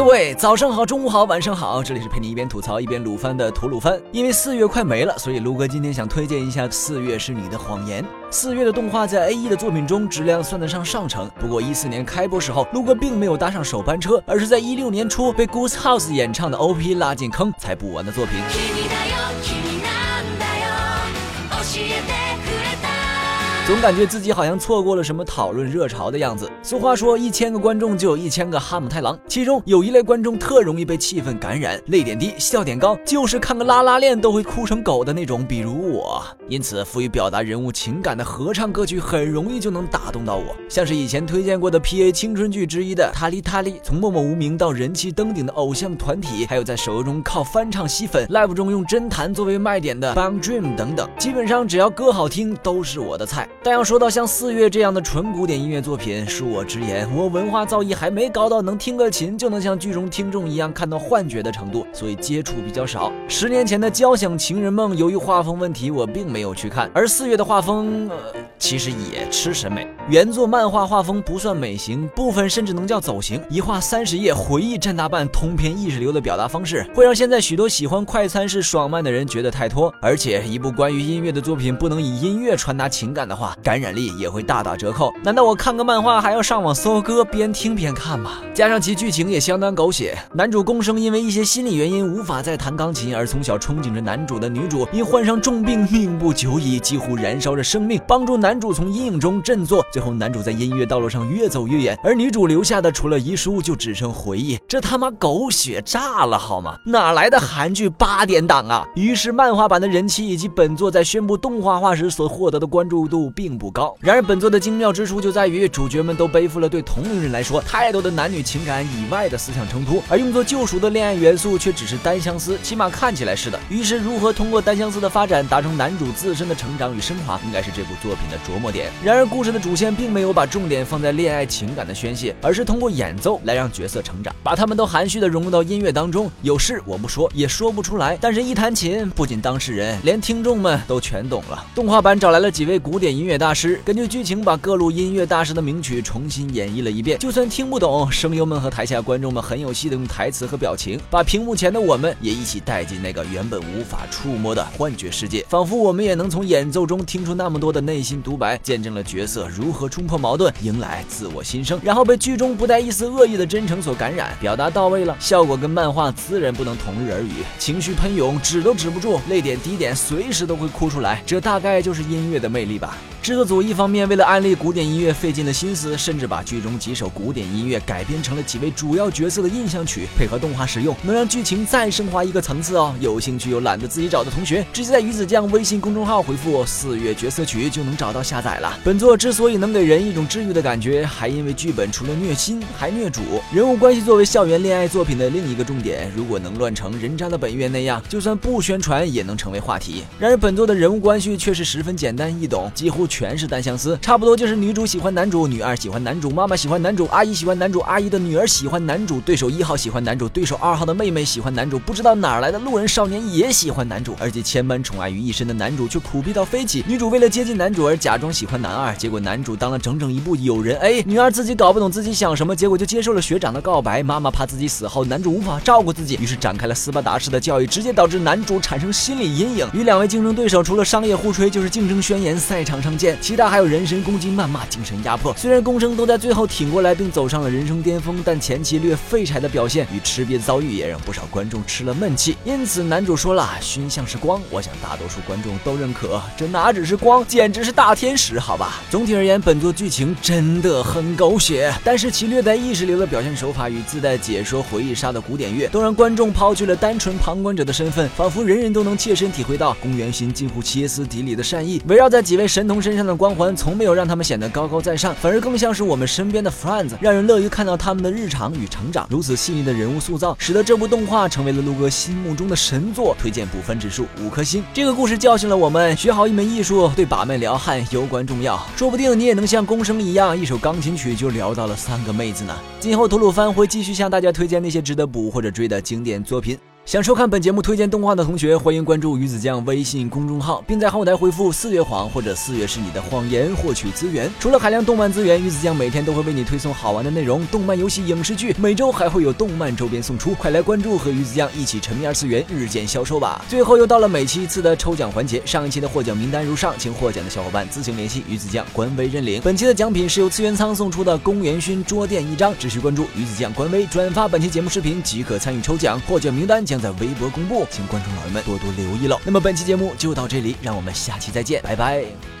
各位早上好，中午好，晚上好，这里是陪你一边吐槽一边撸番的吐鲁番。因为四月快没了，所以卢哥今天想推荐一下《四月是你的谎言》。四月的动画在 A E 的作品中质量算得上上乘，不过一四年开播时候，卢哥并没有搭上首班车，而是在一六年初被 Goose House 演唱的 O P 拉进坑才补完的作品。总感觉自己好像错过了什么讨论热潮的样子。俗话说，一千个观众就有一千个哈姆太郎，其中有一类观众特容易被气氛感染，泪点低，笑点高，就是看个拉拉链都会哭成狗的那种，比如我。因此，赋予表达人物情感的合唱歌曲很容易就能打动到我，像是以前推荐过的 P A 青春剧之一的《塔利塔利》，从默默无名到人气登顶的偶像团体，还有在手游中靠翻唱吸粉，live 中用真弹作为卖点的《Bang Dream》等等，基本上只要歌好听都是我的菜。但要说到像四月这样的纯古典音乐作品，恕我直言，我文化造诣还没高到能听个琴就能像剧中听众一样看到幻觉的程度，所以接触比较少。十年前的《交响情人梦》，由于画风问题，我并没有去看。而四月的画风，呃，其实也吃审美。原作漫画画风不算美型，部分甚至能叫走形。一画三十页，回忆占大半，通篇意识流的表达方式，会让现在许多喜欢快餐式爽漫的人觉得太拖。而且，一部关于音乐的作品，不能以音乐传达情感的话，感染。力也会大打折扣。难道我看个漫画还要上网搜歌，边听边看吗？加上其剧情也相当狗血。男主公生因为一些心理原因无法再弹钢琴，而从小憧憬着男主的女主因患上重病，命不久矣，几乎燃烧着生命，帮助男主从阴影中振作。最后男主在音乐道路上越走越远，而女主留下的除了遗书就只剩回忆。这他妈狗血炸了好吗？哪来的韩剧八点档啊？于是漫画版的人气以及本作在宣布动画化时所获得的关注度并不高。然而，本作的精妙之处就在于主角们都背负了对同龄人来说太多的男女情感以外的思想冲突，而用作救赎的恋爱元素却只是单相思，起码看起来是的。于是，如何通过单相思的发展达成男主自身的成长与升华，应该是这部作品的琢磨点。然而，故事的主线并没有把重点放在恋爱情感的宣泄，而是通过演奏来让角色成长，把他们都含蓄的融入到音乐当中。有事我不说，也说不出来，但是一弹琴，不仅当事人，连听众们都全懂了。动画版找来了几位古典音乐乐大师。根据剧情，把各路音乐大师的名曲重新演绎了一遍。就算听不懂，声优们和台下观众们很有戏的用台词和表情，把屏幕前的我们也一起带进那个原本无法触摸的幻觉世界，仿佛我们也能从演奏中听出那么多的内心独白，见证了角色如何冲破矛盾，迎来自我新生，然后被剧中不带一丝恶意的真诚所感染，表达到位了，效果跟漫画自然不能同日而语，情绪喷涌，止都止不住，泪点低点随时都会哭出来，这大概就是音乐的魅力吧。制作组一方面为了安利古典音乐费尽了心思，甚至把剧中几首古典音乐改编成了几位主要角色的印象曲，配合动画使用，能让剧情再升华一个层次哦。有兴趣又懒得自己找的同学，直接在鱼子酱微信公众号回复“四月角色曲”就能找到下载了。本作之所以能给人一种治愈的感觉，还因为剧本除了虐心还虐主，人物关系作为校园恋爱作品的另一个重点，如果能乱成人渣的本愿那样，就算不宣传也能成为话题。然而本作的人物关系却是十分简单易懂，几乎。全是单相思，差不多就是女主喜欢男主，女二喜欢男主，妈妈喜欢男主，阿姨喜欢男主，阿姨的女儿喜欢男主，对手一号喜欢男主，对手二号的妹妹喜欢男主，不知道哪来的路人少年也喜欢男主，而且千般宠爱于一身的男主却苦逼到飞起。女主为了接近男主而假装喜欢男二，结果男主当了整整一部友人 A，女二自己搞不懂自己想什么，结果就接受了学长的告白。妈妈怕自己死后男主无法照顾自己，于是展开了斯巴达式的教育，直接导致男主产生心理阴影。与两位竞争对手除了商业互吹，就是竞争宣言，赛场上见。其他还有人身攻击、谩骂、精神压迫。虽然公生都在最后挺过来，并走上了人生巅峰，但前期略废柴的表现与吃瘪遭遇也让不少观众吃了闷气。因此，男主说了：“熏像是光。”我想大多数观众都认可，这哪只是光，简直是大天使，好吧？总体而言，本作剧情真的很狗血，但是其略带意识流的表现手法与自带解说回忆杀的古典乐，都让观众抛去了单纯旁观者的身份，仿佛人人都能切身体会到公园心近乎歇斯底里的善意。围绕在几位神童身身上的光。环从没有让他们显得高高在上，反而更像是我们身边的 friends，让人乐于看到他们的日常与成长。如此细腻的人物塑造，使得这部动画成为了陆哥心目中的神作，推荐补分指数五颗星。这个故事教训了我们，学好一门艺术对把妹撩汉尤关重要。说不定你也能像公生一样，一首钢琴曲就撩到了三个妹子呢。今后吐鲁番会继续向大家推荐那些值得补或者追的经典作品。想收看本节目推荐动画的同学，欢迎关注鱼子酱微信公众号，并在后台回复“四月谎”或者“四月是你的谎言”获取资源。除了海量动漫资源，鱼子酱每天都会为你推送好玩的内容，动漫、游戏、影视剧，每周还会有动漫周边送出。快来关注，和鱼子酱一起沉迷二次元，日渐消瘦吧！最后又到了每期一次的抽奖环节，上一期的获奖名单如上，请获奖的小伙伴自行联系鱼子酱官微认领。本期的奖品是由次元仓送出的宫元勋桌垫一张，只需关注鱼子酱官微，转发本期节目视频即可参与抽奖，获奖名单将在微博公布。请观众老爷们多多留意喽。那么本期节目就到这里，让我们下期再见，拜拜。